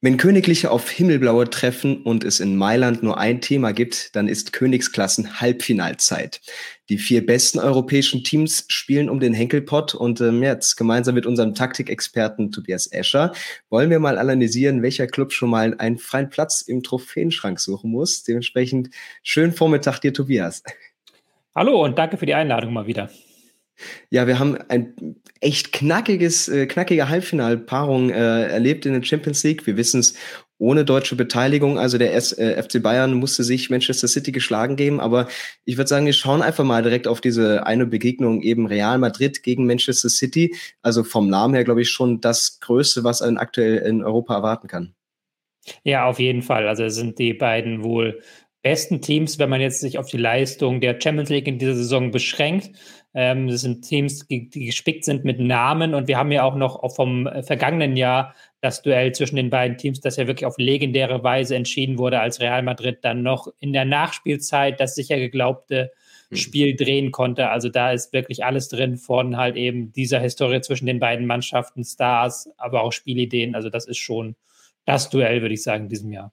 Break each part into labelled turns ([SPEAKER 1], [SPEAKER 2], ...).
[SPEAKER 1] Wenn Königliche auf Himmelblaue treffen und es in Mailand nur ein Thema gibt, dann ist Königsklassen Halbfinalzeit. Die vier besten europäischen Teams spielen um den Henkelpott und ähm, jetzt gemeinsam mit unserem Taktikexperten Tobias Escher wollen wir mal analysieren, welcher Club schon mal einen freien Platz im Trophäenschrank suchen muss. Dementsprechend schönen Vormittag dir, Tobias.
[SPEAKER 2] Hallo und danke für die Einladung mal wieder.
[SPEAKER 1] Ja, wir haben ein echt knackiges, äh, knackige Halbfinalpaarung äh, erlebt in der Champions League. Wir wissen es ohne deutsche Beteiligung. Also der S äh, FC Bayern musste sich Manchester City geschlagen geben. Aber ich würde sagen, wir schauen einfach mal direkt auf diese eine Begegnung eben Real Madrid gegen Manchester City. Also vom Namen her, glaube ich, schon das Größte, was einen aktuell in Europa erwarten kann.
[SPEAKER 2] Ja, auf jeden Fall. Also sind die beiden wohl besten Teams, wenn man jetzt sich auf die Leistung der Champions League in dieser Saison beschränkt. Ähm, das sind Teams, die, die, gespickt sind mit Namen und wir haben ja auch noch vom äh, vergangenen Jahr das Duell zwischen den beiden Teams, das ja wirklich auf legendäre Weise entschieden wurde, als Real Madrid dann noch in der Nachspielzeit das sicher geglaubte hm. Spiel drehen konnte. Also da ist wirklich alles drin von halt eben dieser Historie zwischen den beiden Mannschaften, Stars, aber auch Spielideen. Also das ist schon das Duell, würde ich sagen, in diesem Jahr.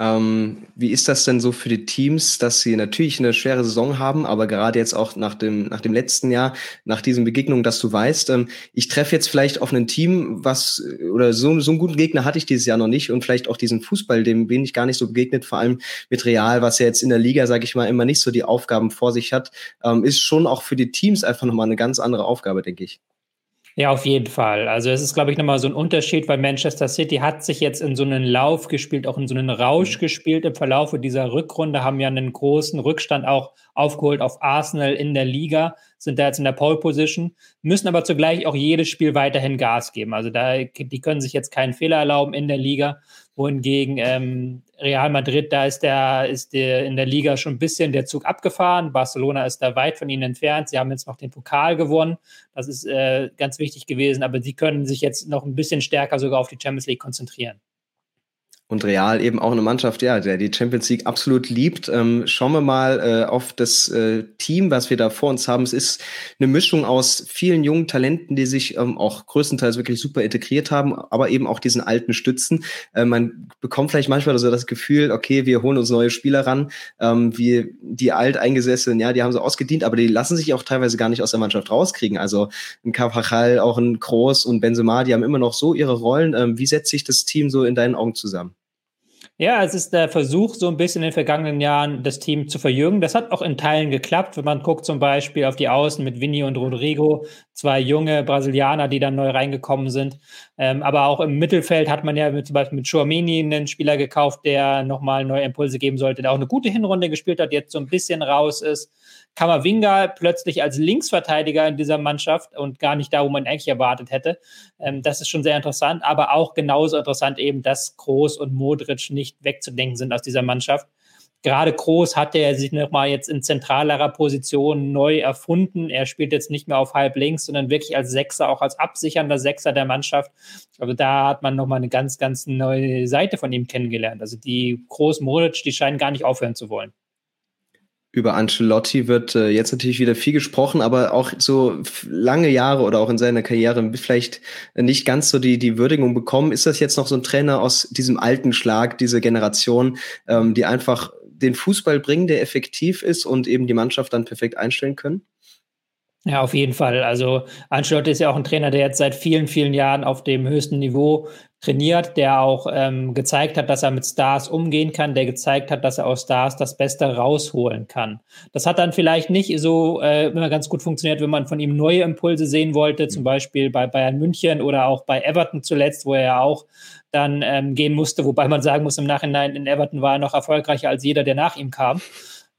[SPEAKER 1] Ähm, wie ist das denn so für die Teams, dass sie natürlich eine schwere Saison haben, aber gerade jetzt auch nach dem, nach dem letzten Jahr, nach diesen Begegnungen, dass du weißt, ähm, ich treffe jetzt vielleicht auf ein Team, was, oder so, so einen guten Gegner hatte ich dieses Jahr noch nicht und vielleicht auch diesen Fußball, dem bin ich gar nicht so begegnet, vor allem mit Real, was ja jetzt in der Liga, sage ich mal, immer nicht so die Aufgaben vor sich hat, ähm, ist schon auch für die Teams einfach nochmal eine ganz andere Aufgabe, denke ich.
[SPEAKER 2] Ja, auf jeden Fall. Also es ist, glaube ich, nochmal so ein Unterschied, weil Manchester City hat sich jetzt in so einen Lauf gespielt, auch in so einen Rausch mhm. gespielt im Verlauf dieser Rückrunde, haben ja einen großen Rückstand auch aufgeholt auf Arsenal in der Liga, sind da jetzt in der Pole Position, müssen aber zugleich auch jedes Spiel weiterhin Gas geben. Also da, die können sich jetzt keinen Fehler erlauben in der Liga wohingegen ähm, Real Madrid, da ist der, ist der in der Liga schon ein bisschen der Zug abgefahren. Barcelona ist da weit von ihnen entfernt. Sie haben jetzt noch den Pokal gewonnen. Das ist äh, ganz wichtig gewesen, aber sie können sich jetzt noch ein bisschen stärker sogar auf die Champions League konzentrieren
[SPEAKER 1] und Real eben auch eine Mannschaft, ja, der die Champions League absolut liebt. Ähm, schauen wir mal äh, auf das äh, Team, was wir da vor uns haben. Es ist eine Mischung aus vielen jungen Talenten, die sich ähm, auch größtenteils wirklich super integriert haben, aber eben auch diesen alten Stützen. Äh, man bekommt vielleicht manchmal so das Gefühl, okay, wir holen uns neue Spieler ran, ähm, wie die alteingesessenen, ja, die haben so ausgedient, aber die lassen sich auch teilweise gar nicht aus der Mannschaft rauskriegen. Also ein Carvajal, auch ein Kroos und Benzema, die haben immer noch so ihre Rollen. Ähm, wie setzt sich das Team so in deinen Augen zusammen?
[SPEAKER 2] Ja, es ist der Versuch, so ein bisschen in den vergangenen Jahren das Team zu verjüngen. Das hat auch in Teilen geklappt. Wenn man guckt zum Beispiel auf die Außen mit Vinny und Rodrigo, zwei junge Brasilianer, die dann neu reingekommen sind. Ähm, aber auch im Mittelfeld hat man ja mit, zum Beispiel mit Chouameni einen Spieler gekauft, der nochmal neue Impulse geben sollte, der auch eine gute Hinrunde gespielt hat, jetzt so ein bisschen raus ist. Kamavinga plötzlich als Linksverteidiger in dieser Mannschaft und gar nicht da, wo man eigentlich erwartet hätte. Ähm, das ist schon sehr interessant, aber auch genauso interessant eben, dass Groß und Modric nicht wegzudenken sind aus dieser Mannschaft. Gerade Groß hat er sich nochmal jetzt in zentralerer Position neu erfunden. Er spielt jetzt nicht mehr auf halb links, sondern wirklich als Sechser, auch als absichernder Sechser der Mannschaft. Also da hat man nochmal eine ganz, ganz neue Seite von ihm kennengelernt. Also die Groß Modric, die scheinen gar nicht aufhören zu wollen.
[SPEAKER 1] Über Ancelotti wird äh, jetzt natürlich wieder viel gesprochen, aber auch so lange Jahre oder auch in seiner Karriere vielleicht nicht ganz so die, die Würdigung bekommen. Ist das jetzt noch so ein Trainer aus diesem alten Schlag, diese Generation, ähm, die einfach den Fußball bringen, der effektiv ist und eben die Mannschaft dann perfekt einstellen können?
[SPEAKER 2] Ja, auf jeden Fall. Also Ancelotti ist ja auch ein Trainer, der jetzt seit vielen, vielen Jahren auf dem höchsten Niveau trainiert, der auch ähm, gezeigt hat, dass er mit Stars umgehen kann, der gezeigt hat, dass er aus Stars das Beste rausholen kann. Das hat dann vielleicht nicht so äh, immer ganz gut funktioniert, wenn man von ihm neue Impulse sehen wollte, zum Beispiel bei Bayern München oder auch bei Everton zuletzt, wo er ja auch dann ähm, gehen musste, wobei man sagen muss, im Nachhinein in Everton war er noch erfolgreicher als jeder, der nach ihm kam.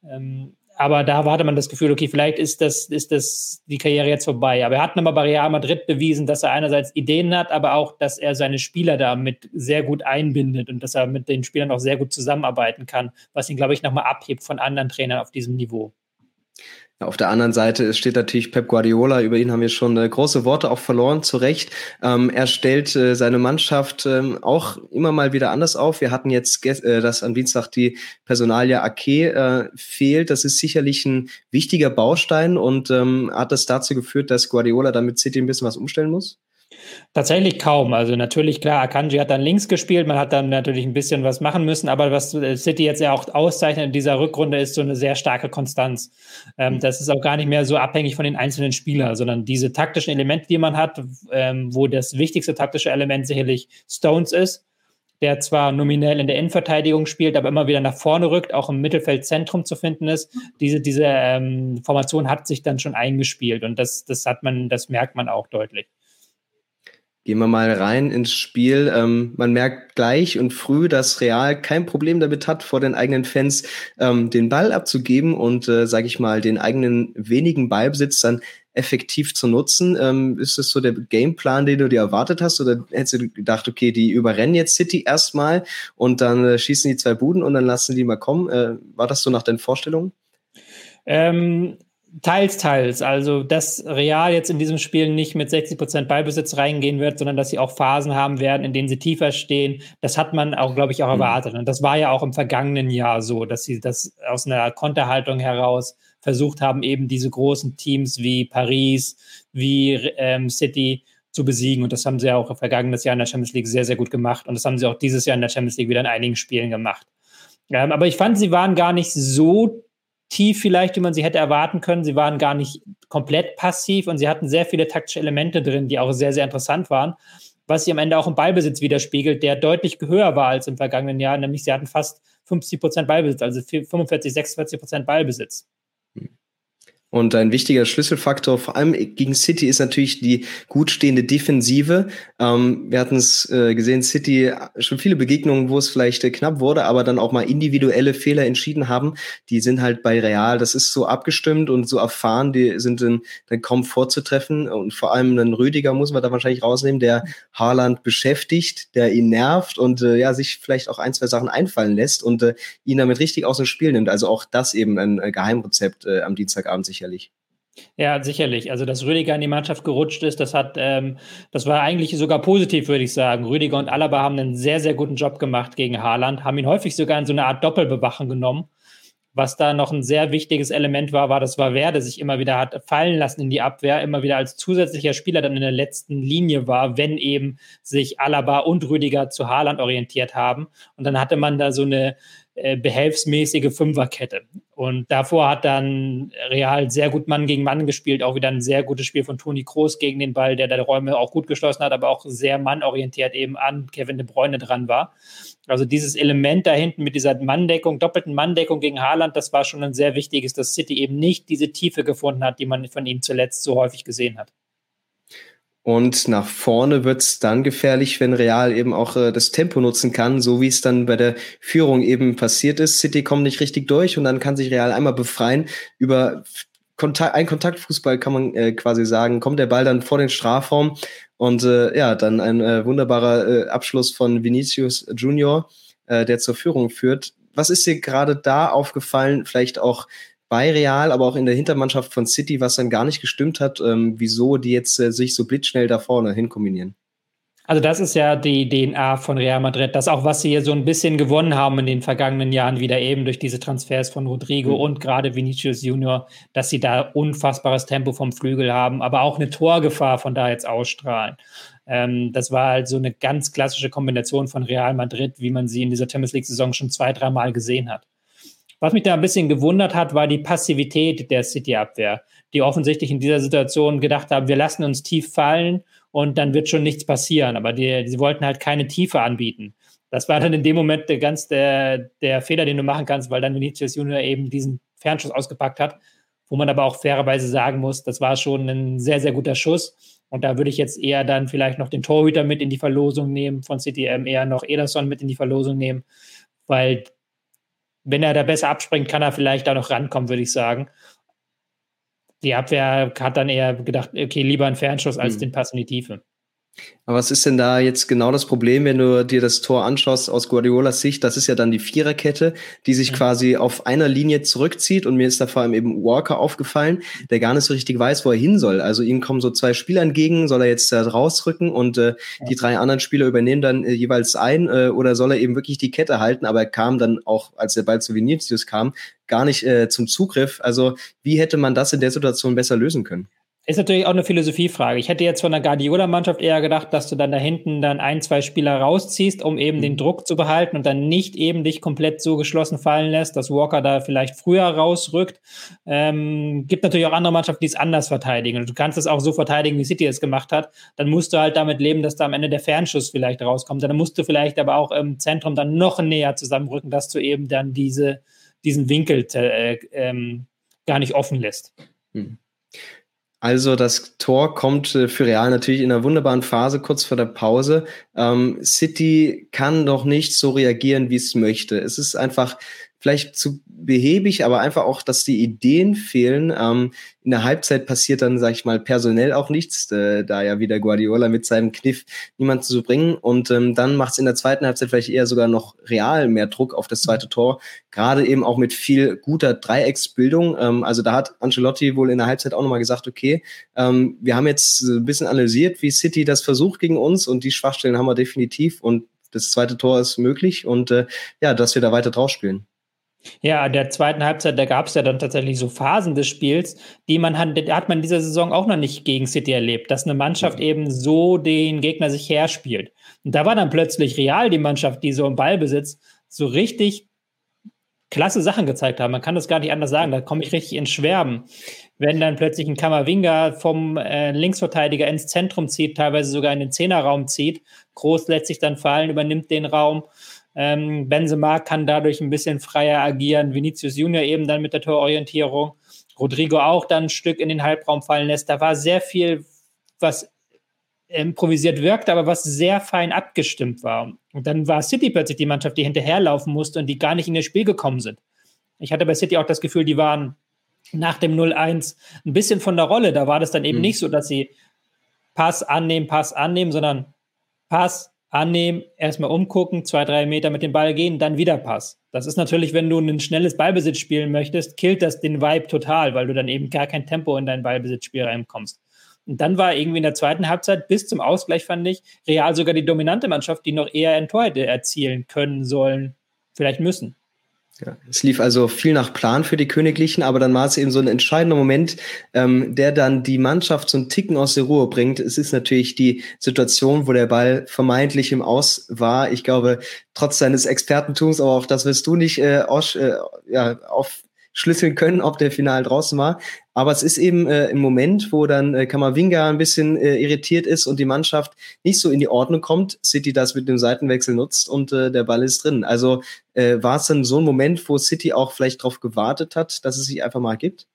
[SPEAKER 2] Ähm, aber da hatte man das Gefühl, okay, vielleicht ist das, ist das die Karriere jetzt vorbei. Aber er hat nochmal bei Real Madrid bewiesen, dass er einerseits Ideen hat, aber auch, dass er seine Spieler damit sehr gut einbindet und dass er mit den Spielern auch sehr gut zusammenarbeiten kann, was ihn, glaube ich, nochmal abhebt von anderen Trainern auf diesem Niveau.
[SPEAKER 1] Auf der anderen Seite steht natürlich Pep Guardiola, über ihn haben wir schon äh, große Worte auch verloren, zu Recht. Ähm, er stellt äh, seine Mannschaft ähm, auch immer mal wieder anders auf. Wir hatten jetzt, äh, dass am Dienstag die Personalie Ake fehlt. Das ist sicherlich ein wichtiger Baustein und ähm, hat das dazu geführt, dass Guardiola damit City ein bisschen was umstellen muss?
[SPEAKER 2] Tatsächlich kaum. Also natürlich, klar, Akanji hat dann links gespielt, man hat dann natürlich ein bisschen was machen müssen, aber was City jetzt ja auch auszeichnet in dieser Rückrunde ist so eine sehr starke Konstanz. Ähm, das ist auch gar nicht mehr so abhängig von den einzelnen Spielern, sondern diese taktischen Elemente, die man hat, ähm, wo das wichtigste taktische Element sicherlich Stones ist, der zwar nominell in der Innenverteidigung spielt, aber immer wieder nach vorne rückt, auch im Mittelfeldzentrum zu finden ist. Diese, diese ähm, Formation hat sich dann schon eingespielt und das, das hat man, das merkt man auch deutlich.
[SPEAKER 1] Gehen wir mal rein ins Spiel. Ähm, man merkt gleich und früh, dass Real kein Problem damit hat, vor den eigenen Fans ähm, den Ball abzugeben und, äh, sage ich mal, den eigenen wenigen Ballbesitz dann effektiv zu nutzen. Ähm, ist das so der Gameplan, den du dir erwartet hast? Oder hättest du gedacht, okay, die überrennen jetzt City erstmal und dann äh, schießen die zwei Buden und dann lassen die mal kommen? Äh, war das so nach deinen Vorstellungen?
[SPEAKER 2] Ähm, Teils, teils. Also, dass Real jetzt in diesem Spiel nicht mit 60 Prozent Ballbesitz reingehen wird, sondern dass sie auch Phasen haben werden, in denen sie tiefer stehen. Das hat man auch, glaube ich, auch mhm. erwartet. Und das war ja auch im vergangenen Jahr so, dass sie das aus einer Konterhaltung heraus versucht haben, eben diese großen Teams wie Paris, wie ähm, City zu besiegen. Und das haben sie auch im vergangenen Jahr in der Champions League sehr, sehr gut gemacht. Und das haben sie auch dieses Jahr in der Champions League wieder in einigen Spielen gemacht. Ähm, aber ich fand, sie waren gar nicht so tief vielleicht, wie man sie hätte erwarten können. Sie waren gar nicht komplett passiv und sie hatten sehr viele taktische Elemente drin, die auch sehr, sehr interessant waren, was sie am Ende auch im Ballbesitz widerspiegelt, der deutlich höher war als im vergangenen Jahr, nämlich sie hatten fast 50 Prozent Ballbesitz, also 45, 46 Prozent Ballbesitz.
[SPEAKER 1] Und ein wichtiger Schlüsselfaktor, vor allem gegen City, ist natürlich die gut stehende Defensive. Ähm, wir hatten es äh, gesehen, City schon viele Begegnungen, wo es vielleicht äh, knapp wurde, aber dann auch mal individuelle Fehler entschieden haben. Die sind halt bei Real, das ist so abgestimmt und so erfahren, die sind dann, dann kaum vorzutreffen. Und vor allem einen Rüdiger muss man da wahrscheinlich rausnehmen, der Haaland beschäftigt, der ihn nervt und äh, ja, sich vielleicht auch ein, zwei Sachen einfallen lässt und äh, ihn damit richtig aus dem Spiel nimmt. Also auch das eben ein äh, Geheimrezept äh, am Dienstagabend sicherlich.
[SPEAKER 2] Ja, sicherlich. Also, dass Rüdiger in die Mannschaft gerutscht ist, das hat, ähm, das war eigentlich sogar positiv, würde ich sagen. Rüdiger und Alaba haben einen sehr, sehr guten Job gemacht gegen Haaland, haben ihn häufig sogar in so eine Art Doppelbewachung genommen. Was da noch ein sehr wichtiges Element war, war, dass Valverde sich immer wieder hat fallen lassen in die Abwehr, immer wieder als zusätzlicher Spieler dann in der letzten Linie war, wenn eben sich Alaba und Rüdiger zu Haaland orientiert haben. Und dann hatte man da so eine äh, behelfsmäßige Fünferkette. Und davor hat dann Real sehr gut Mann gegen Mann gespielt, auch wieder ein sehr gutes Spiel von Toni Kroos gegen den Ball, der da Räume auch gut geschlossen hat, aber auch sehr mannorientiert eben an Kevin de Bruyne dran war. Also dieses Element da hinten mit dieser Manndeckung, doppelten Manndeckung gegen Haaland, das war schon ein sehr wichtiges, dass City eben nicht diese Tiefe gefunden hat, die man von ihm zuletzt so häufig gesehen hat.
[SPEAKER 1] Und nach vorne wird's dann gefährlich, wenn Real eben auch äh, das Tempo nutzen kann, so wie es dann bei der Führung eben passiert ist. City kommt nicht richtig durch und dann kann sich Real einmal befreien. Über Kontakt, ein Kontaktfußball kann man äh, quasi sagen, kommt der Ball dann vor den Strafraum und äh, ja, dann ein äh, wunderbarer äh, Abschluss von Vinicius Junior, äh, der zur Führung führt. Was ist dir gerade da aufgefallen? Vielleicht auch bei Real, aber auch in der Hintermannschaft von City, was dann gar nicht gestimmt hat, ähm, wieso die jetzt äh, sich so blitzschnell da vorne hinkombinieren.
[SPEAKER 2] Also das ist ja die DNA von Real Madrid, das auch, was sie hier so ein bisschen gewonnen haben in den vergangenen Jahren wieder eben durch diese Transfers von Rodrigo mhm. und gerade Vinicius Junior, dass sie da unfassbares Tempo vom Flügel haben, aber auch eine Torgefahr von da jetzt ausstrahlen. Ähm, das war halt so eine ganz klassische Kombination von Real Madrid, wie man sie in dieser Champions League Saison schon zwei, dreimal gesehen hat. Was mich da ein bisschen gewundert hat, war die Passivität der City-Abwehr, die offensichtlich in dieser Situation gedacht haben, wir lassen uns tief fallen und dann wird schon nichts passieren. Aber die, sie wollten halt keine Tiefe anbieten. Das war dann in dem Moment der, ganz der, der Fehler, den du machen kannst, weil dann Vinicius Junior eben diesen Fernschuss ausgepackt hat, wo man aber auch fairerweise sagen muss, das war schon ein sehr, sehr guter Schuss. Und da würde ich jetzt eher dann vielleicht noch den Torhüter mit in die Verlosung nehmen von CTM, eher noch Ederson mit in die Verlosung nehmen, weil wenn er da besser abspringt, kann er vielleicht da noch rankommen, würde ich sagen. Die Abwehr hat dann eher gedacht, okay, lieber ein Fernschuss als hm. den Pass in die Tiefe.
[SPEAKER 1] Aber was ist denn da jetzt genau das Problem, wenn du dir das Tor anschaust aus Guardiolas Sicht? Das ist ja dann die Viererkette, die sich mhm. quasi auf einer Linie zurückzieht. Und mir ist da vor allem eben Walker aufgefallen, der gar nicht so richtig weiß, wo er hin soll. Also ihm kommen so zwei Spieler entgegen, soll er jetzt da rausrücken und äh, ja. die drei anderen Spieler übernehmen dann äh, jeweils ein äh, oder soll er eben wirklich die Kette halten? Aber er kam dann auch, als der Ball zu Vinicius kam, gar nicht äh, zum Zugriff. Also wie hätte man das in der Situation besser lösen können?
[SPEAKER 2] Ist natürlich auch eine Philosophiefrage. Ich hätte jetzt von der Guardiola-Mannschaft eher gedacht, dass du dann da hinten dann ein, zwei Spieler rausziehst, um eben mhm. den Druck zu behalten und dann nicht eben dich komplett so geschlossen fallen lässt, dass Walker da vielleicht früher rausrückt. Ähm, gibt natürlich auch andere Mannschaften, die es anders verteidigen. Und du kannst es auch so verteidigen, wie City es gemacht hat. Dann musst du halt damit leben, dass da am Ende der Fernschuss vielleicht rauskommt. Dann musst du vielleicht aber auch im Zentrum dann noch näher zusammenrücken, dass du eben dann diese, diesen Winkel äh, ähm, gar nicht offen lässt. Mhm.
[SPEAKER 1] Also das Tor kommt äh, für Real natürlich in einer wunderbaren Phase kurz vor der Pause. Ähm, City kann doch nicht so reagieren, wie es möchte. Es ist einfach vielleicht zu behäbig, aber einfach auch, dass die Ideen fehlen. Ähm, in der Halbzeit passiert dann, sag ich mal, personell auch nichts, äh, da ja wieder Guardiola mit seinem Kniff niemanden zu bringen. Und ähm, dann macht es in der zweiten Halbzeit vielleicht eher sogar noch real mehr Druck auf das zweite Tor. Gerade eben auch mit viel guter Dreiecksbildung. Ähm, also da hat Ancelotti wohl in der Halbzeit auch nochmal gesagt, okay, ähm, wir haben jetzt ein bisschen analysiert, wie City das versucht gegen uns und die Schwachstellen haben wir definitiv und das zweite Tor ist möglich und äh, ja, dass wir da weiter drauf spielen.
[SPEAKER 2] Ja, der zweiten Halbzeit, da gab es ja dann tatsächlich so Phasen des Spiels, die man hat, hat man in dieser Saison auch noch nicht gegen City erlebt, dass eine Mannschaft mhm. eben so den Gegner sich herspielt. Und da war dann plötzlich Real die Mannschaft, die so im Ballbesitz so richtig klasse Sachen gezeigt haben. Man kann das gar nicht anders sagen. Da komme ich richtig ins Schwärmen. Wenn dann plötzlich ein Kammerwinger vom äh, Linksverteidiger ins Zentrum zieht, teilweise sogar in den Zehnerraum zieht, Groß lässt sich dann fallen, übernimmt den Raum ähm, Benzema kann dadurch ein bisschen freier agieren. Vinicius Junior eben dann mit der Tororientierung. Rodrigo auch dann ein Stück in den Halbraum fallen lässt. Da war sehr viel, was improvisiert wirkte, aber was sehr fein abgestimmt war. Und dann war City plötzlich die Mannschaft, die hinterherlaufen musste und die gar nicht in das Spiel gekommen sind. Ich hatte bei City auch das Gefühl, die waren nach dem 0-1 ein bisschen von der Rolle. Da war das dann eben mhm. nicht so, dass sie Pass annehmen, Pass annehmen, sondern Pass, annehmen, erstmal umgucken, zwei, drei Meter mit dem Ball gehen, dann wieder Pass. Das ist natürlich, wenn du ein schnelles Ballbesitz spielen möchtest, killt das den Vibe total, weil du dann eben gar kein Tempo in dein Ballbesitzspiel reinkommst. Und dann war irgendwie in der zweiten Halbzeit bis zum Ausgleich, fand ich, Real sogar die dominante Mannschaft, die noch eher ein Tor hätte erzielen können sollen, vielleicht müssen.
[SPEAKER 1] Ja, es lief also viel nach Plan für die Königlichen, aber dann war es eben so ein entscheidender Moment, ähm, der dann die Mannschaft so einen Ticken aus der Ruhe bringt. Es ist natürlich die Situation, wo der Ball vermeintlich im Aus war. Ich glaube, trotz seines Expertentums, aber auch das wirst du nicht äh, aus, äh, ja, auf schlüsseln können, ob der Final draußen war. Aber es ist eben äh, im Moment, wo dann äh, Kamavinga ein bisschen äh, irritiert ist und die Mannschaft nicht so in die Ordnung kommt, City das mit dem Seitenwechsel nutzt und äh, der Ball ist drin. Also äh, war es dann so ein Moment, wo City auch vielleicht darauf gewartet hat, dass es sich einfach mal gibt?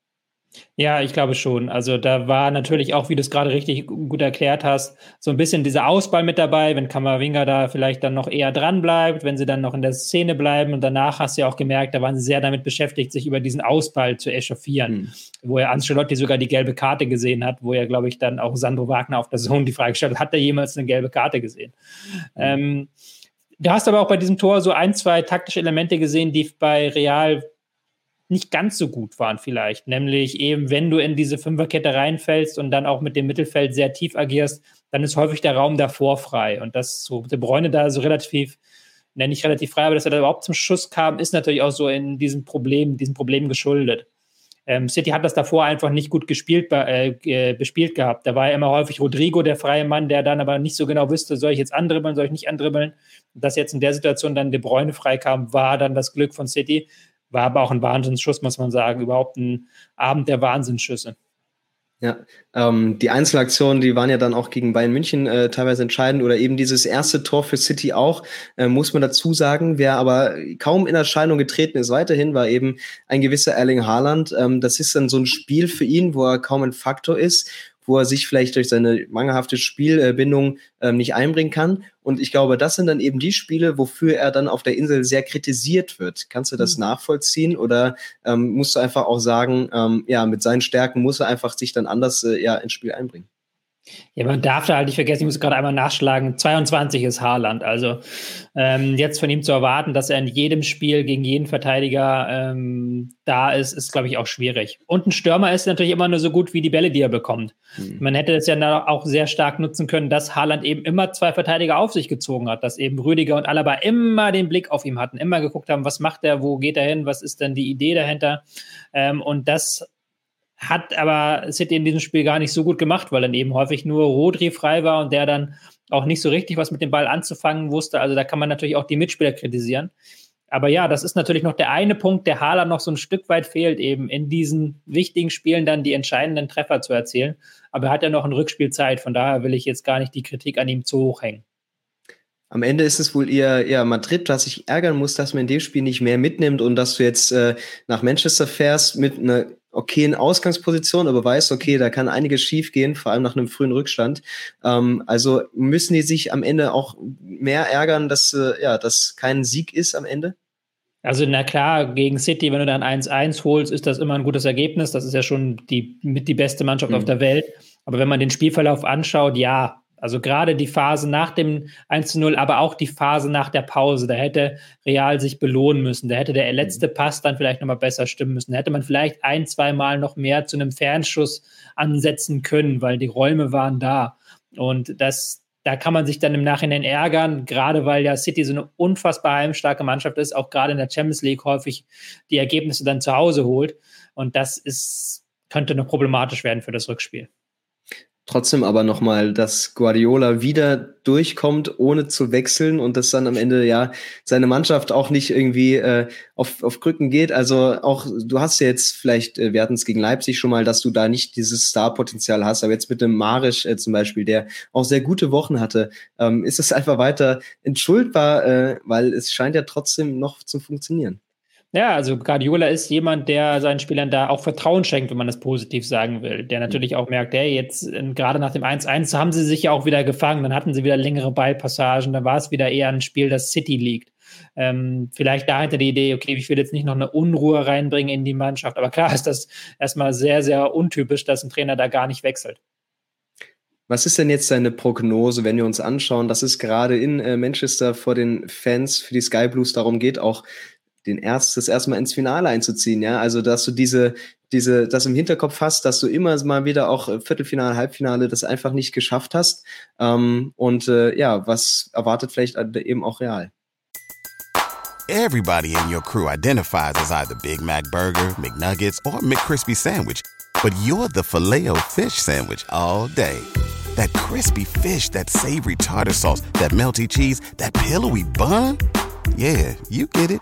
[SPEAKER 2] Ja, ich glaube schon. Also da war natürlich auch, wie du es gerade richtig gut erklärt hast, so ein bisschen dieser Ausball mit dabei, wenn Kammerwinger da vielleicht dann noch eher dran bleibt, wenn sie dann noch in der Szene bleiben. Und danach hast du ja auch gemerkt, da waren sie sehr damit beschäftigt, sich über diesen Ausball zu echauffieren, hm. wo er Ancelotti sogar die gelbe Karte gesehen hat, wo er, glaube ich, dann auch Sandro Wagner auf der Zone die Frage gestellt hat, hat er jemals eine gelbe Karte gesehen? Hm. Ähm, du hast aber auch bei diesem Tor so ein, zwei taktische Elemente gesehen, die bei Real nicht ganz so gut waren vielleicht. Nämlich eben, wenn du in diese Fünferkette reinfällst und dann auch mit dem Mittelfeld sehr tief agierst, dann ist häufig der Raum davor frei. Und dass so der Bräune da so relativ, nenne ich relativ frei, aber dass er da überhaupt zum Schuss kam, ist natürlich auch so in diesem Problem, diesen Problemen geschuldet. Ähm, City hat das davor einfach nicht gut gespielt, äh, bespielt gehabt. Da war ja immer häufig Rodrigo der freie Mann, der dann aber nicht so genau wusste, soll ich jetzt andribbeln, soll ich nicht andribbeln. Dass jetzt in der Situation dann De Bruyne freikam, war dann das Glück von City. War aber auch ein Wahnsinnsschuss, muss man sagen. Überhaupt ein Abend der Wahnsinnsschüsse.
[SPEAKER 1] Ja, ähm, die Einzelaktionen, die waren ja dann auch gegen Bayern München äh, teilweise entscheidend oder eben dieses erste Tor für City auch, äh, muss man dazu sagen. Wer aber kaum in Erscheinung getreten ist weiterhin, war eben ein gewisser Erling Haaland. Ähm, das ist dann so ein Spiel für ihn, wo er kaum ein Faktor ist wo er sich vielleicht durch seine mangelhafte Spielbindung ähm, nicht einbringen kann. Und ich glaube, das sind dann eben die Spiele, wofür er dann auf der Insel sehr kritisiert wird. Kannst du das mhm. nachvollziehen oder ähm, musst du einfach auch sagen, ähm, ja, mit seinen Stärken muss er einfach sich dann anders äh, ja, ins Spiel einbringen?
[SPEAKER 2] Ja, man darf da halt nicht vergessen, ich muss gerade einmal nachschlagen, 22 ist Haaland. Also ähm, jetzt von ihm zu erwarten, dass er in jedem Spiel gegen jeden Verteidiger ähm, da ist, ist, glaube ich, auch schwierig. Und ein Stürmer ist natürlich immer nur so gut wie die Bälle, die er bekommt. Mhm. Man hätte das ja auch sehr stark nutzen können, dass Haaland eben immer zwei Verteidiger auf sich gezogen hat, dass eben Rüdiger und Alaba immer den Blick auf ihn hatten, immer geguckt haben, was macht er, wo geht er hin, was ist denn die Idee dahinter. Ähm, und das hat aber City in diesem Spiel gar nicht so gut gemacht, weil dann eben häufig nur Rodri frei war und der dann auch nicht so richtig was mit dem Ball anzufangen wusste. Also da kann man natürlich auch die Mitspieler kritisieren. Aber ja, das ist natürlich noch der eine Punkt, der Haaland noch so ein Stück weit fehlt, eben in diesen wichtigen Spielen dann die entscheidenden Treffer zu erzielen. Aber er hat ja noch ein Rückspielzeit, von daher will ich jetzt gar nicht die Kritik an ihm zu hoch hängen.
[SPEAKER 1] Am Ende ist es wohl eher, eher Madrid, was sich ärgern muss, dass man in dem Spiel nicht mehr mitnimmt und dass du jetzt äh, nach Manchester fährst mit einer okayen Ausgangsposition, aber weißt, okay, da kann einiges schief gehen, vor allem nach einem frühen Rückstand. Ähm, also müssen die sich am Ende auch mehr ärgern, dass äh, ja, dass kein Sieg ist am Ende?
[SPEAKER 2] Also, na klar, gegen City, wenn du dann 1-1 holst, ist das immer ein gutes Ergebnis. Das ist ja schon die, mit die beste Mannschaft mhm. auf der Welt. Aber wenn man den Spielverlauf anschaut, ja, also gerade die Phase nach dem 1 0, aber auch die Phase nach der Pause, da hätte Real sich belohnen müssen. Da hätte der letzte mhm. Pass dann vielleicht nochmal besser stimmen müssen. Da hätte man vielleicht ein, zwei Mal noch mehr zu einem Fernschuss ansetzen können, weil die Räume waren da. Und das, da kann man sich dann im Nachhinein ärgern, gerade weil ja City so eine unfassbar heimstarke Mannschaft ist, auch gerade in der Champions League häufig die Ergebnisse dann zu Hause holt. Und das ist, könnte noch problematisch werden für das Rückspiel.
[SPEAKER 1] Trotzdem aber nochmal, dass Guardiola wieder durchkommt, ohne zu wechseln und dass dann am Ende ja seine Mannschaft auch nicht irgendwie äh, auf, auf Krücken geht. Also auch, du hast ja jetzt vielleicht, äh, wir hatten es gegen Leipzig schon mal, dass du da nicht dieses Star-Potenzial hast, aber jetzt mit dem Marisch äh, zum Beispiel, der auch sehr gute Wochen hatte, ähm, ist es einfach weiter entschuldbar, äh, weil es scheint ja trotzdem noch zu funktionieren.
[SPEAKER 2] Ja, also Guardiola ist jemand, der seinen Spielern da auch Vertrauen schenkt, wenn man das positiv sagen will. Der natürlich auch merkt, hey, jetzt äh, gerade nach dem 1-1 haben sie sich ja auch wieder gefangen, dann hatten sie wieder längere Ballpassagen, dann war es wieder eher ein Spiel, das City liegt. Ähm, vielleicht dahinter die Idee, okay, ich will jetzt nicht noch eine Unruhe reinbringen in die Mannschaft. Aber klar ist das erstmal sehr, sehr untypisch, dass ein Trainer da gar nicht wechselt.
[SPEAKER 1] Was ist denn jetzt deine Prognose, wenn wir uns anschauen, dass es gerade in äh, Manchester vor den Fans für die Sky Blues darum geht, auch den erst, das erstmal ins Finale einzuziehen, ja. Also, dass du diese, diese, das im Hinterkopf hast, dass du immer mal wieder auch Viertelfinale, Halbfinale das einfach nicht geschafft hast. Ähm, und äh, ja, was erwartet vielleicht eben auch real?
[SPEAKER 3] Everybody in your crew identifies as either Big Mac Burger, McNuggets or McCrispy Sandwich. But you're the filet fish Sandwich all day. That crispy fish, that savory tartar sauce, that melty cheese, that pillowy bun. Yeah, you get it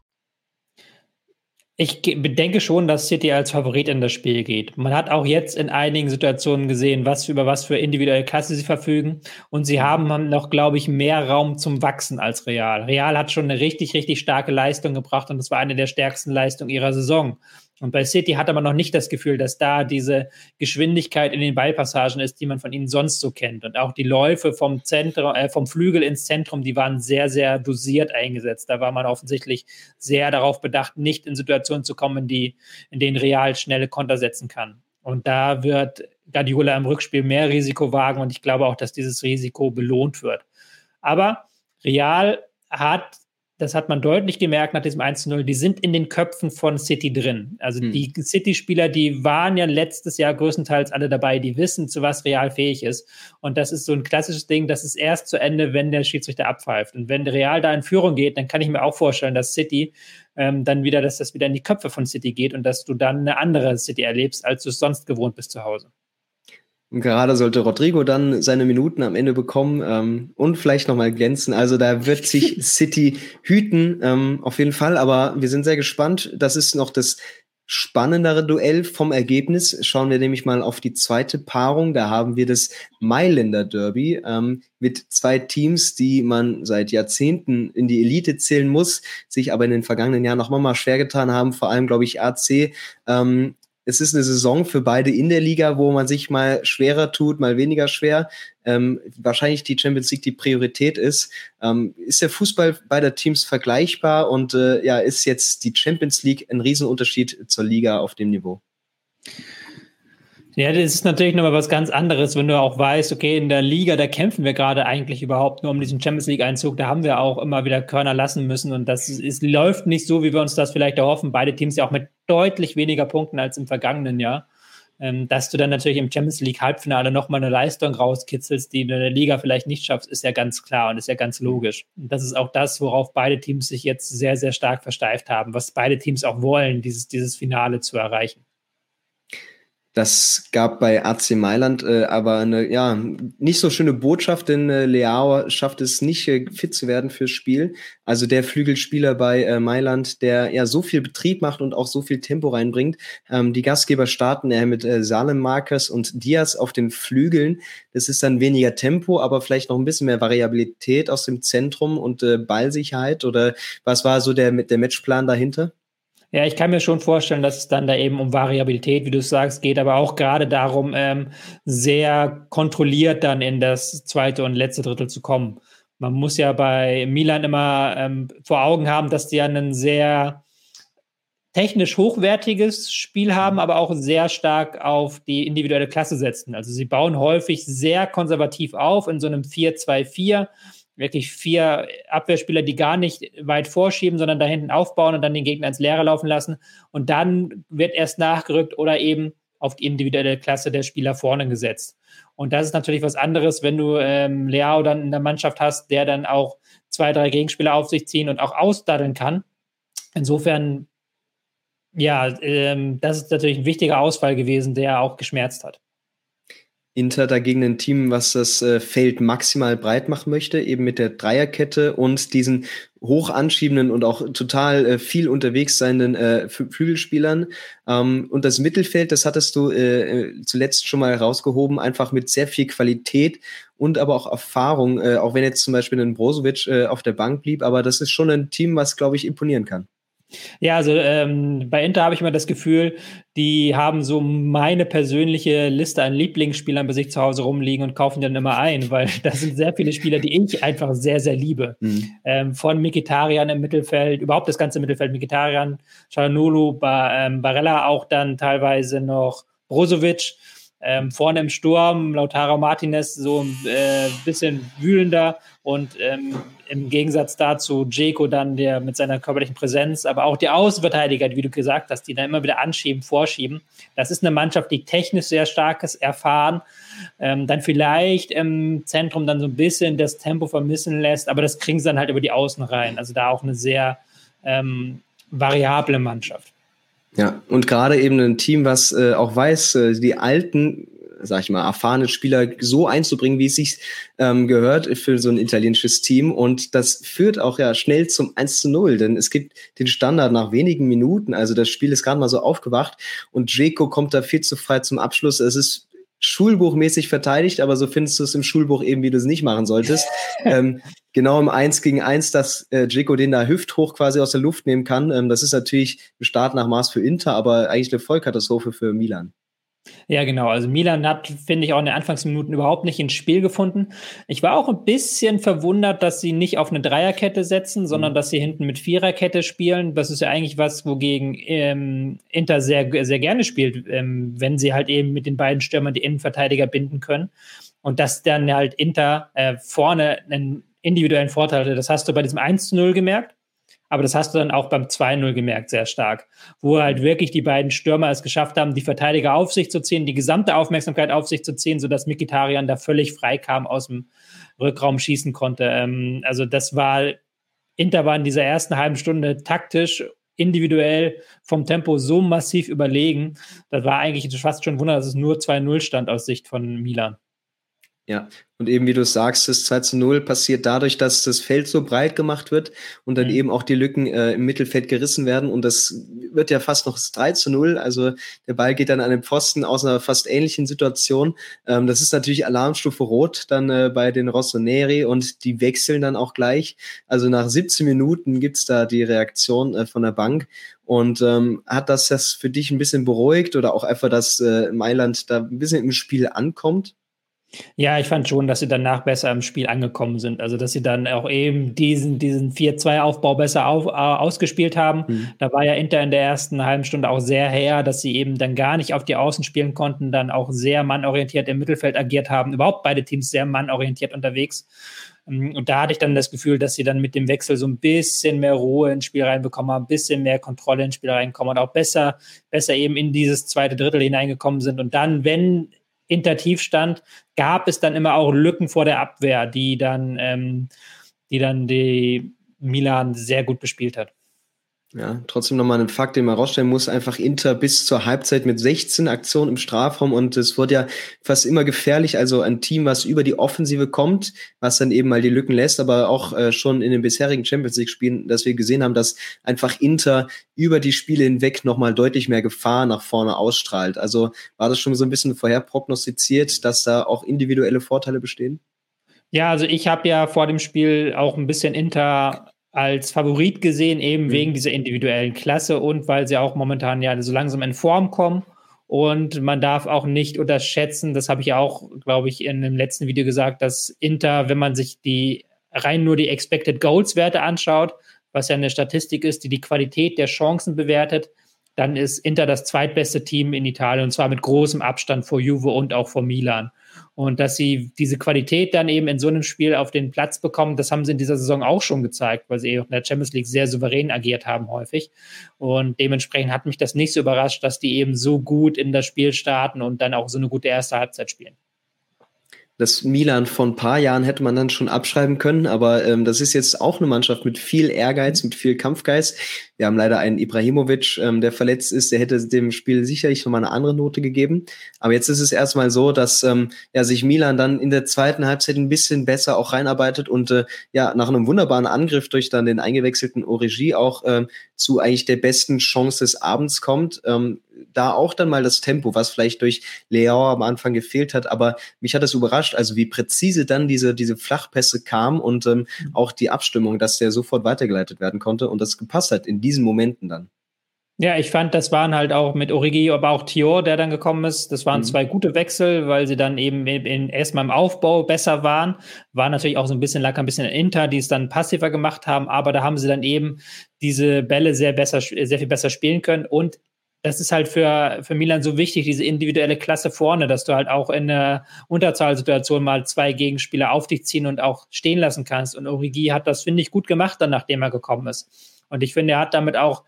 [SPEAKER 2] Ich denke schon, dass City als Favorit in das Spiel geht. Man hat auch jetzt in einigen Situationen gesehen, was über was für individuelle Klasse sie verfügen. Und sie haben noch, glaube ich, mehr Raum zum Wachsen als Real. Real hat schon eine richtig, richtig starke Leistung gebracht und das war eine der stärksten Leistungen ihrer Saison. Und bei City hat man noch nicht das Gefühl, dass da diese Geschwindigkeit in den Ballpassagen ist, die man von ihnen sonst so kennt. Und auch die Läufe vom Zentrum, äh, vom Flügel ins Zentrum, die waren sehr, sehr dosiert eingesetzt. Da war man offensichtlich sehr darauf bedacht, nicht in Situationen zu kommen, die, in denen Real schnelle Konter setzen kann. Und da wird Guardiola im Rückspiel mehr Risiko wagen und ich glaube auch, dass dieses Risiko belohnt wird. Aber Real hat das hat man deutlich gemerkt nach diesem 1-0, die sind in den Köpfen von City drin. Also hm. die City-Spieler, die waren ja letztes Jahr größtenteils alle dabei, die wissen, zu was Real fähig ist. Und das ist so ein klassisches Ding, das ist erst zu Ende, wenn der Schiedsrichter abpfeift. Und wenn Real da in Führung geht, dann kann ich mir auch vorstellen, dass City ähm, dann wieder, dass das wieder in die Köpfe von City geht und dass du dann eine andere City erlebst, als du es sonst gewohnt bist zu Hause.
[SPEAKER 1] Gerade sollte Rodrigo dann seine Minuten am Ende bekommen ähm, und vielleicht nochmal glänzen. Also da wird sich City hüten, ähm, auf jeden Fall. Aber wir sind sehr gespannt. Das ist noch das spannendere Duell vom Ergebnis. Schauen wir nämlich mal auf die zweite Paarung. Da haben wir das Mailänder Derby ähm, mit zwei Teams, die man seit Jahrzehnten in die Elite zählen muss, sich aber in den vergangenen Jahren noch mal schwer getan haben. Vor allem, glaube ich, AC. Ähm, es ist eine Saison für beide in der Liga, wo man sich mal schwerer tut, mal weniger schwer. Ähm, wahrscheinlich die Champions League die Priorität ist. Ähm, ist der Fußball beider Teams vergleichbar und äh, ja, ist jetzt die Champions League ein Riesenunterschied zur Liga auf dem Niveau?
[SPEAKER 2] Ja, das ist natürlich nochmal was ganz anderes, wenn du auch weißt, okay, in der Liga, da kämpfen wir gerade eigentlich überhaupt nur um diesen Champions League-Einzug. Da haben wir auch immer wieder Körner lassen müssen und das ist, läuft nicht so, wie wir uns das vielleicht erhoffen. Beide Teams ja auch mit deutlich weniger Punkten als im vergangenen Jahr. Ähm, dass du dann natürlich im Champions League Halbfinale nochmal eine Leistung rauskitzelst, die du in der Liga vielleicht nicht schaffst, ist ja ganz klar und ist ja ganz logisch. Und das ist auch das, worauf beide Teams sich jetzt sehr, sehr stark versteift haben, was beide Teams auch wollen, dieses, dieses Finale zu erreichen.
[SPEAKER 1] Das gab bei AC Mailand äh, aber eine ja nicht so schöne Botschaft, denn äh, Leao schafft es nicht äh, fit zu werden fürs Spiel. Also der Flügelspieler bei äh, Mailand, der ja so viel Betrieb macht und auch so viel Tempo reinbringt. Ähm, die Gastgeber starten äh, mit äh, Salem Marcus und Diaz auf den Flügeln. Das ist dann weniger Tempo, aber vielleicht noch ein bisschen mehr Variabilität aus dem Zentrum und äh, Ballsicherheit. Oder was war so der der Matchplan dahinter?
[SPEAKER 2] Ja, ich kann mir schon vorstellen, dass es dann da eben um Variabilität, wie du sagst, geht, aber auch gerade darum, ähm, sehr kontrolliert dann in das zweite und letzte Drittel zu kommen. Man muss ja bei Milan immer ähm, vor Augen haben, dass die ja ein sehr technisch hochwertiges Spiel haben, aber auch sehr stark auf die individuelle Klasse setzen. Also sie bauen häufig sehr konservativ auf in so einem 4-2-4 wirklich vier Abwehrspieler, die gar nicht weit vorschieben, sondern da hinten aufbauen und dann den Gegner ins Leere laufen lassen. Und dann wird erst nachgerückt oder eben auf die individuelle Klasse der Spieler vorne gesetzt. Und das ist natürlich was anderes, wenn du ähm, Leao dann in der Mannschaft hast, der dann auch zwei, drei Gegenspieler auf sich ziehen und auch ausdaddeln kann. Insofern, ja, ähm, das ist natürlich ein wichtiger Ausfall gewesen, der auch geschmerzt hat.
[SPEAKER 1] Inter dagegen ein Team, was das äh, Feld maximal breit machen möchte, eben mit der Dreierkette und diesen hoch anschiebenden und auch total äh, viel unterwegs seienden äh, Flügelspielern. Ähm, und das Mittelfeld, das hattest du zuletzt schon mal rausgehoben, einfach mit sehr viel Qualität und aber auch Erfahrung, auch wenn jetzt zum Beispiel ein Brozovic auf der Bank blieb, aber das ist schon ein Team, was, glaube ich, imponieren kann.
[SPEAKER 2] Ja, also ähm, bei Inter habe ich immer das Gefühl, die haben so meine persönliche Liste an Lieblingsspielern bei sich zu Hause rumliegen und kaufen dann immer ein, weil das sind sehr viele Spieler, die ich einfach sehr, sehr liebe. Mhm. Ähm, von Mikitarian im Mittelfeld, überhaupt das ganze Mittelfeld, Mikitarian, Chalanulu, ba, ähm, Barella auch dann teilweise noch Brozovic. Ähm, vorne im Sturm, Lautaro Martinez so ein äh, bisschen wühlender und ähm, im Gegensatz dazu Jeko dann, der mit seiner körperlichen Präsenz, aber auch die Außenverteidiger, wie du gesagt hast, die dann immer wieder anschieben, vorschieben. Das ist eine Mannschaft, die technisch sehr stark ist, erfahren, ähm, dann vielleicht im Zentrum dann so ein bisschen das Tempo vermissen lässt, aber das kriegen sie dann halt über die Außen rein. Also da auch eine sehr ähm, variable Mannschaft.
[SPEAKER 1] Ja, und gerade eben ein Team, was äh, auch weiß, äh, die alten sag ich mal, erfahrene Spieler so einzubringen, wie es sich ähm, gehört für so ein italienisches Team. Und das führt auch ja schnell zum 1 zu 0, denn es gibt den Standard nach wenigen Minuten. Also das Spiel ist gerade mal so aufgewacht und Jeko kommt da viel zu frei zum Abschluss. Es ist schulbuchmäßig verteidigt, aber so findest du es im Schulbuch eben, wie du es nicht machen solltest. ähm, genau im 1 gegen 1, dass äh, Jeko den da hüfthoch quasi aus der Luft nehmen kann. Ähm, das ist natürlich ein Start nach Maß für Inter, aber eigentlich eine Vollkatastrophe für Milan.
[SPEAKER 2] Ja, genau. Also Milan hat, finde ich, auch in den Anfangsminuten überhaupt nicht ins Spiel gefunden. Ich war auch ein bisschen verwundert, dass sie nicht auf eine Dreierkette setzen, sondern mhm. dass sie hinten mit Viererkette spielen. Das ist ja eigentlich was, wogegen ähm, Inter sehr, sehr gerne spielt, ähm, wenn sie halt eben mit den beiden Stürmern die Innenverteidiger binden können. Und dass dann halt Inter äh, vorne einen individuellen Vorteil hatte. Das hast du bei diesem 1 zu 0 gemerkt. Aber das hast du dann auch beim 2-0 gemerkt, sehr stark, wo halt wirklich die beiden Stürmer es geschafft haben, die Verteidiger auf sich zu ziehen, die gesamte Aufmerksamkeit auf sich zu ziehen, sodass Mikitarian da völlig frei kam, aus dem Rückraum schießen konnte. Ähm, also das war, Inter war in dieser ersten halben Stunde taktisch individuell vom Tempo so massiv überlegen. Das war eigentlich fast schon ein Wunder, dass es nur 2-0 stand aus Sicht von Milan.
[SPEAKER 1] Ja, und eben wie du sagst, das 2 zu 0 passiert dadurch, dass das Feld so breit gemacht wird und dann mhm. eben auch die Lücken äh, im Mittelfeld gerissen werden. Und das wird ja fast noch 3 zu 0. Also der Ball geht dann an den Pfosten aus einer fast ähnlichen Situation. Ähm, das ist natürlich Alarmstufe Rot dann äh, bei den Rossoneri und die wechseln dann auch gleich. Also nach 17 Minuten gibt's da die Reaktion äh, von der Bank. Und ähm, hat das das für dich ein bisschen beruhigt oder auch einfach, dass äh, Mailand da ein bisschen im Spiel ankommt?
[SPEAKER 2] Ja, ich fand schon, dass sie danach besser im Spiel angekommen sind. Also, dass sie dann auch eben diesen, diesen 4-2-Aufbau besser auf, äh, ausgespielt haben. Mhm. Da war ja Inter in der ersten halben Stunde auch sehr her, dass sie eben dann gar nicht auf die Außen spielen konnten, dann auch sehr mannorientiert im Mittelfeld agiert haben. Überhaupt beide Teams sehr mannorientiert unterwegs. Ähm, und da hatte ich dann das Gefühl, dass sie dann mit dem Wechsel so ein bisschen mehr Ruhe ins Spiel reinbekommen haben, ein bisschen mehr Kontrolle ins Spiel reinkommen und auch besser, besser eben in dieses zweite Drittel hineingekommen sind. Und dann, wenn Inter tief stand, gab es dann immer auch Lücken vor der Abwehr, die dann, ähm, die dann die Milan sehr gut bespielt hat.
[SPEAKER 1] Ja, trotzdem nochmal ein Fakt, den man rausstellen muss. Einfach Inter bis zur Halbzeit mit 16 Aktionen im Strafraum und es wurde ja fast immer gefährlich. Also ein Team, was über die Offensive kommt, was dann eben mal die Lücken lässt, aber auch äh, schon in den bisherigen Champions League Spielen, dass wir gesehen haben, dass einfach Inter über die Spiele hinweg nochmal deutlich mehr Gefahr nach vorne ausstrahlt. Also war das schon so ein bisschen vorher prognostiziert, dass da auch individuelle Vorteile bestehen?
[SPEAKER 2] Ja, also ich habe ja vor dem Spiel auch ein bisschen Inter als Favorit gesehen, eben mhm. wegen dieser individuellen Klasse und weil sie auch momentan ja so langsam in Form kommen. Und man darf auch nicht unterschätzen, das habe ich auch, glaube ich, in dem letzten Video gesagt, dass Inter, wenn man sich die rein nur die Expected Goals Werte anschaut, was ja eine Statistik ist, die die Qualität der Chancen bewertet, dann ist Inter das zweitbeste Team in Italien und zwar mit großem Abstand vor Juve und auch vor Milan. Und dass sie diese Qualität dann eben in so einem Spiel auf den Platz bekommen, das haben sie in dieser Saison auch schon gezeigt, weil sie eben in der Champions League sehr souverän agiert haben häufig. Und dementsprechend hat mich das nicht so überrascht, dass die eben so gut in das Spiel starten und dann auch so eine gute erste Halbzeit spielen
[SPEAKER 1] das Milan von ein paar Jahren hätte man dann schon abschreiben können, aber ähm, das ist jetzt auch eine Mannschaft mit viel Ehrgeiz, mit viel Kampfgeist. Wir haben leider einen Ibrahimovic, ähm, der verletzt ist, der hätte dem Spiel sicherlich nochmal eine andere Note gegeben. Aber jetzt ist es erstmal so, dass ähm, ja, sich Milan dann in der zweiten Halbzeit ein bisschen besser auch reinarbeitet und äh, ja, nach einem wunderbaren Angriff durch dann den eingewechselten Origi auch ähm, zu eigentlich der besten Chance des Abends kommt. Ähm, da auch dann mal das Tempo, was vielleicht durch Leao am Anfang gefehlt hat, aber mich hat das überrascht, also wie präzise dann diese, diese Flachpässe kamen und ähm, mhm. auch die Abstimmung, dass der sofort weitergeleitet werden konnte und das gepasst hat in diesen Momenten dann.
[SPEAKER 2] Ja, ich fand, das waren halt auch mit Origi, aber auch Thior, der dann gekommen ist. Das waren mhm. zwei gute Wechsel, weil sie dann eben in, erstmal im Aufbau besser waren. War natürlich auch so ein bisschen, lag ein bisschen in Inter, die es dann passiver gemacht haben, aber da haben sie dann eben diese Bälle sehr besser, sehr viel besser spielen können. Und das ist halt für, für Milan so wichtig, diese individuelle Klasse vorne, dass du halt auch in einer Unterzahlsituation mal zwei Gegenspieler auf dich ziehen und auch stehen lassen kannst. Und Origi hat das, finde ich, gut gemacht, dann nachdem er gekommen ist. Und ich finde, er hat damit auch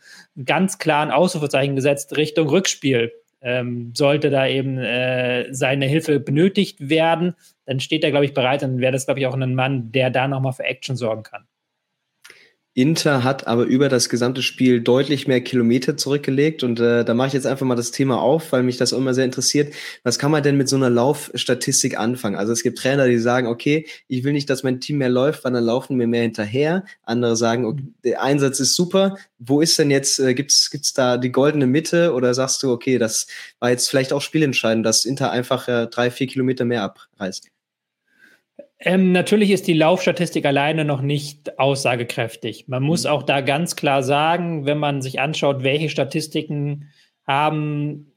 [SPEAKER 2] ganz klar ein Ausrufezeichen gesetzt Richtung Rückspiel. Ähm, sollte da eben äh, seine Hilfe benötigt werden, dann steht er, glaube ich, bereit. Dann wäre das, glaube ich, auch ein Mann, der da nochmal für Action sorgen kann.
[SPEAKER 1] Inter hat aber über das gesamte Spiel deutlich mehr Kilometer zurückgelegt und äh, da mache ich jetzt einfach mal das Thema auf, weil mich das auch immer sehr interessiert. Was kann man denn mit so einer Laufstatistik anfangen? Also es gibt Trainer, die sagen, okay, ich will nicht, dass mein Team mehr läuft, weil dann laufen wir mehr hinterher. Andere sagen, okay, der Einsatz ist super. Wo ist denn jetzt, äh, gibt's gibt's da die goldene Mitte oder sagst du, okay, das war jetzt vielleicht auch spielentscheidend, dass Inter einfach äh, drei, vier Kilometer mehr abreißt?
[SPEAKER 2] Ähm, natürlich ist die Laufstatistik alleine noch nicht aussagekräftig. Man muss mhm. auch da ganz klar sagen, wenn man sich anschaut, welche Statistiken haben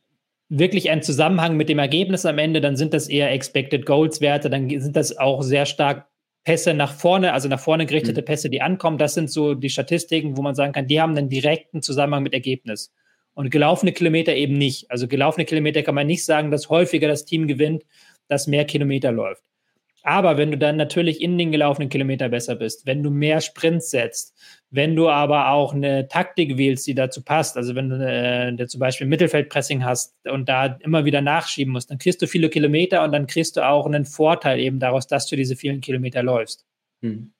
[SPEAKER 2] wirklich einen Zusammenhang mit dem Ergebnis am Ende, dann sind das eher Expected Goals Werte, dann sind das auch sehr stark Pässe nach vorne, also nach vorne gerichtete mhm. Pässe, die ankommen. Das sind so die Statistiken, wo man sagen kann, die haben einen direkten Zusammenhang mit Ergebnis. Und gelaufene Kilometer eben nicht. Also gelaufene Kilometer kann man nicht sagen, dass häufiger das Team gewinnt, das mehr Kilometer läuft. Aber wenn du dann natürlich in den gelaufenen Kilometer besser bist, wenn du mehr Sprints setzt, wenn du aber auch eine Taktik wählst, die dazu passt, also wenn du äh, zum Beispiel Mittelfeldpressing hast und da immer wieder nachschieben musst, dann kriegst du viele Kilometer und dann kriegst du auch einen Vorteil eben daraus, dass du diese vielen Kilometer läufst. Hm.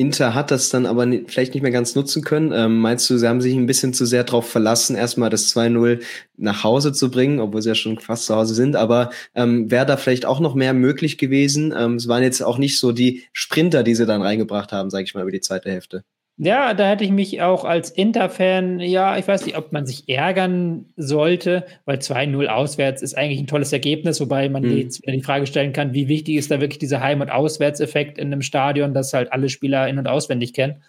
[SPEAKER 1] Inter hat das dann aber vielleicht nicht mehr ganz nutzen können. Ähm, meinst du, sie haben sich ein bisschen zu sehr darauf verlassen, erstmal das 2-0 nach Hause zu bringen, obwohl sie ja schon fast zu Hause sind. Aber ähm, wäre da vielleicht auch noch mehr möglich gewesen? Ähm, es waren jetzt auch nicht so die Sprinter, die sie dann reingebracht haben, sage ich mal, über die zweite Hälfte.
[SPEAKER 2] Ja, da hätte ich mich auch als Inter-Fan, ja, ich weiß nicht, ob man sich ärgern sollte, weil 2-0 auswärts ist eigentlich ein tolles Ergebnis, wobei man mhm. die, die, Frage stellen kann, wie wichtig ist da wirklich dieser Heim- und Auswärtseffekt in einem Stadion, das halt alle Spieler in- und auswendig kennen.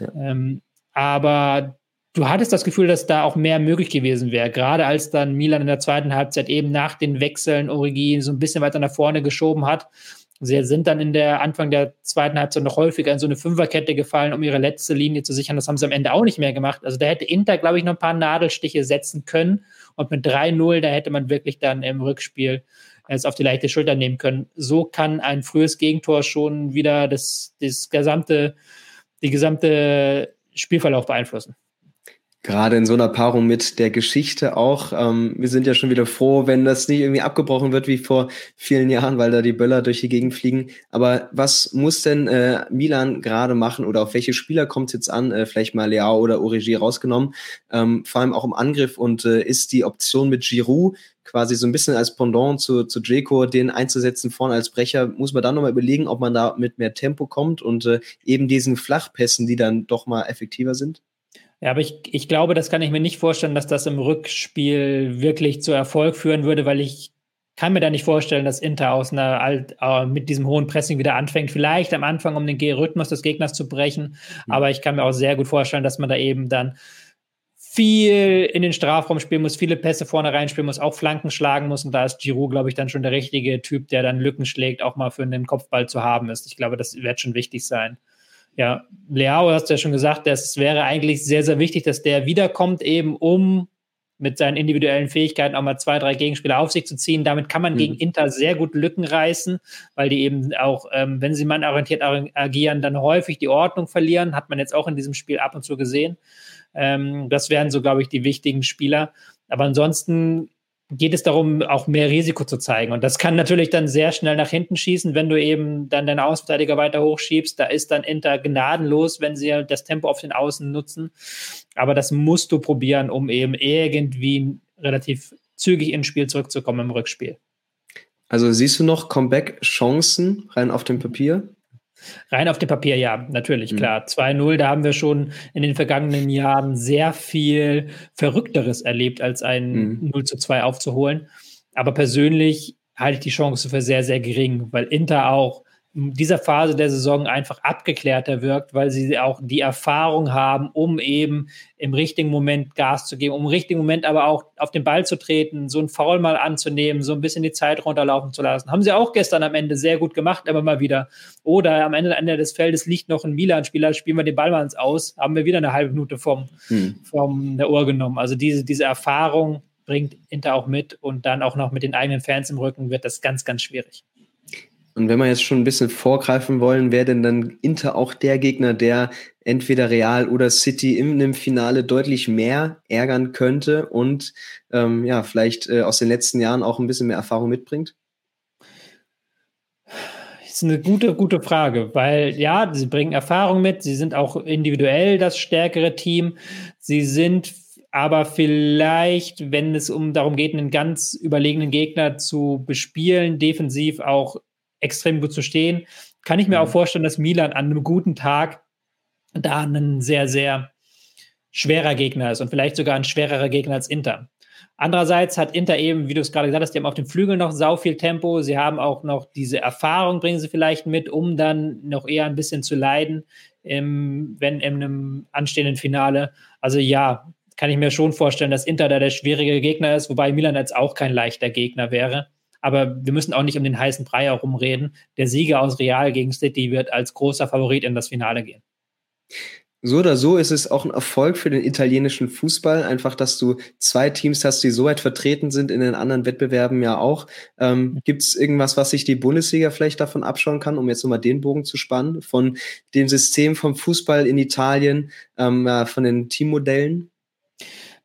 [SPEAKER 2] Ja. Ähm, aber du hattest das Gefühl, dass da auch mehr möglich gewesen wäre, gerade als dann Milan in der zweiten Halbzeit eben nach den Wechseln Origi so ein bisschen weiter nach vorne geschoben hat Sie sind dann in der Anfang der zweiten Halbzeit noch häufiger in so eine Fünferkette gefallen, um ihre letzte Linie zu sichern. Das haben sie am Ende auch nicht mehr gemacht. Also da hätte Inter, glaube ich, noch ein paar Nadelstiche setzen können. Und mit 3-0, da hätte man wirklich dann im Rückspiel es auf die leichte Schulter nehmen können. So kann ein frühes Gegentor schon wieder das, das gesamte, die gesamte Spielverlauf beeinflussen.
[SPEAKER 1] Gerade in so einer Paarung mit der Geschichte auch. Ähm, wir sind ja schon wieder froh, wenn das nicht irgendwie abgebrochen wird wie vor vielen Jahren, weil da die Böller durch die Gegend fliegen. Aber was muss denn äh, Milan gerade machen oder auf welche Spieler kommt es jetzt an? Äh, vielleicht mal Leao oder Origi rausgenommen. Ähm, vor allem auch im Angriff und äh, ist die Option mit Giroud quasi so ein bisschen als Pendant zu, zu Draco, den einzusetzen vorne als Brecher, muss man dann nochmal überlegen, ob man da mit mehr Tempo kommt und äh, eben diesen Flachpässen, die dann doch mal effektiver sind?
[SPEAKER 2] Ja, aber ich, ich glaube, das kann ich mir nicht vorstellen, dass das im Rückspiel wirklich zu Erfolg führen würde, weil ich kann mir da nicht vorstellen, dass Inter aus einer Alt, äh, mit diesem hohen Pressing wieder anfängt. Vielleicht am Anfang, um den Rhythmus des Gegners zu brechen. Mhm. Aber ich kann mir auch sehr gut vorstellen, dass man da eben dann viel in den Strafraum spielen muss, viele Pässe vorne reinspielen muss, auch Flanken schlagen muss. Und da ist Giroud, glaube ich, dann schon der richtige Typ, der dann Lücken schlägt, auch mal für einen Kopfball zu haben ist. Ich glaube, das wird schon wichtig sein. Ja, Leao hast du ja schon gesagt, es wäre eigentlich sehr, sehr wichtig, dass der wiederkommt, eben um mit seinen individuellen Fähigkeiten auch mal zwei, drei Gegenspieler auf sich zu ziehen. Damit kann man mhm. gegen Inter sehr gut Lücken reißen, weil die eben auch, ähm, wenn sie mannorientiert agieren, dann häufig die Ordnung verlieren. Hat man jetzt auch in diesem Spiel ab und zu gesehen. Ähm, das wären so, glaube ich, die wichtigen Spieler. Aber ansonsten geht es darum, auch mehr Risiko zu zeigen. Und das kann natürlich dann sehr schnell nach hinten schießen, wenn du eben dann deinen Außenverteidiger weiter hochschiebst. Da ist dann Inter gnadenlos, wenn sie das Tempo auf den Außen nutzen. Aber das musst du probieren, um eben irgendwie relativ zügig ins Spiel zurückzukommen im Rückspiel.
[SPEAKER 1] Also siehst du noch Comeback-Chancen rein auf dem Papier?
[SPEAKER 2] Rein auf dem Papier, ja, natürlich, mhm. klar. 2-0, da haben wir schon in den vergangenen Jahren sehr viel Verrückteres erlebt, als ein mhm. 0 zu 2 aufzuholen. Aber persönlich halte ich die Chance für sehr, sehr gering, weil Inter auch dieser Phase der Saison einfach abgeklärter wirkt, weil sie auch die Erfahrung haben, um eben im richtigen Moment Gas zu geben, um im richtigen Moment aber auch auf den Ball zu treten, so ein Foul mal anzunehmen, so ein bisschen die Zeit runterlaufen zu lassen. Haben sie auch gestern am Ende sehr gut gemacht, aber mal wieder. Oder am Ende, Ende des Feldes liegt noch ein Milan-Spieler, spielen wir den Ball mal ins Aus, haben wir wieder eine halbe Minute vom, hm. vom der Uhr genommen. Also diese, diese Erfahrung bringt Inter auch mit und dann auch noch mit den eigenen Fans im Rücken wird das ganz, ganz schwierig.
[SPEAKER 1] Und wenn wir jetzt schon ein bisschen vorgreifen wollen, wäre denn dann Inter auch der Gegner, der entweder Real oder City in einem Finale deutlich mehr ärgern könnte und ähm, ja, vielleicht äh, aus den letzten Jahren auch ein bisschen mehr Erfahrung mitbringt?
[SPEAKER 2] Das ist eine gute, gute Frage, weil ja, sie bringen Erfahrung mit, sie sind auch individuell das stärkere Team, sie sind aber vielleicht, wenn es um darum geht, einen ganz überlegenen Gegner zu bespielen, defensiv auch extrem gut zu stehen. Kann ich mir auch mhm. vorstellen, dass Milan an einem guten Tag da ein sehr, sehr schwerer Gegner ist und vielleicht sogar ein schwererer Gegner als Inter. Andererseits hat Inter eben, wie du es gerade gesagt hast, die haben auf dem Flügel noch sau viel Tempo. Sie haben auch noch diese Erfahrung, bringen sie vielleicht mit, um dann noch eher ein bisschen zu leiden, im, wenn in einem anstehenden Finale. Also ja, kann ich mir schon vorstellen, dass Inter da der schwierige Gegner ist, wobei Milan jetzt auch kein leichter Gegner wäre. Aber wir müssen auch nicht um den heißen Brei herumreden. Der Sieger aus Real gegen City wird als großer Favorit in das Finale gehen.
[SPEAKER 1] So oder so ist es auch ein Erfolg für den italienischen Fußball, einfach, dass du zwei Teams hast, die so weit vertreten sind, in den anderen Wettbewerben ja auch. Ähm, Gibt es irgendwas, was sich die Bundesliga vielleicht davon abschauen kann, um jetzt nochmal den Bogen zu spannen, von dem System vom Fußball in Italien, ähm, von den Teammodellen?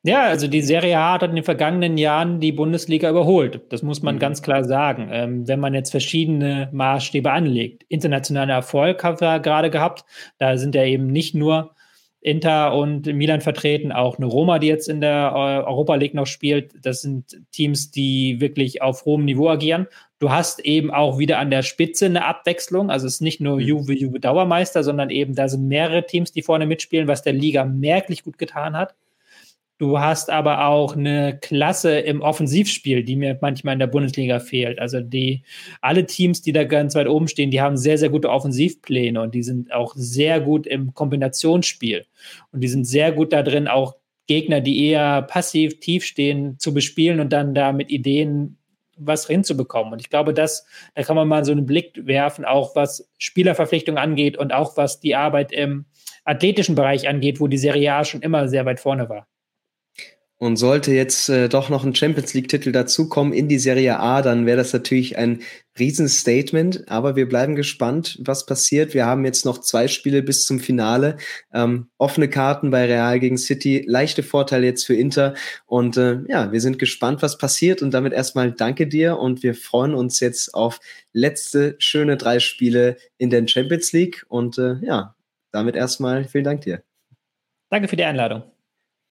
[SPEAKER 2] Ja, also die Serie A hat in den vergangenen Jahren die Bundesliga überholt. Das muss man mhm. ganz klar sagen. Ähm, wenn man jetzt verschiedene Maßstäbe anlegt. Internationaler Erfolg haben wir gerade gehabt. Da sind ja eben nicht nur Inter und Milan vertreten, auch eine Roma, die jetzt in der Europa League noch spielt. Das sind Teams, die wirklich auf hohem Niveau agieren. Du hast eben auch wieder an der Spitze eine Abwechslung. Also es ist nicht nur mhm. Juve, Juve Dauermeister, sondern eben da sind mehrere Teams, die vorne mitspielen, was der Liga merklich gut getan hat. Du hast aber auch eine Klasse im Offensivspiel, die mir manchmal in der Bundesliga fehlt. Also die, alle Teams, die da ganz weit oben stehen, die haben sehr, sehr gute Offensivpläne und die sind auch sehr gut im Kombinationsspiel. Und die sind sehr gut da drin, auch Gegner, die eher passiv tief stehen, zu bespielen und dann da mit Ideen was hinzubekommen. Und ich glaube, das, da kann man mal so einen Blick werfen, auch was Spielerverpflichtung angeht und auch was die Arbeit im athletischen Bereich angeht, wo die Serie A schon immer sehr weit vorne war.
[SPEAKER 1] Und sollte jetzt äh, doch noch ein Champions League-Titel dazukommen in die Serie A, dann wäre das natürlich ein Riesenstatement. Aber wir bleiben gespannt, was passiert. Wir haben jetzt noch zwei Spiele bis zum Finale. Ähm, offene Karten bei Real gegen City, leichte Vorteile jetzt für Inter. Und äh, ja, wir sind gespannt, was passiert. Und damit erstmal danke dir und wir freuen uns jetzt auf letzte schöne drei Spiele in der Champions League. Und äh, ja, damit erstmal vielen Dank dir.
[SPEAKER 2] Danke für die Einladung.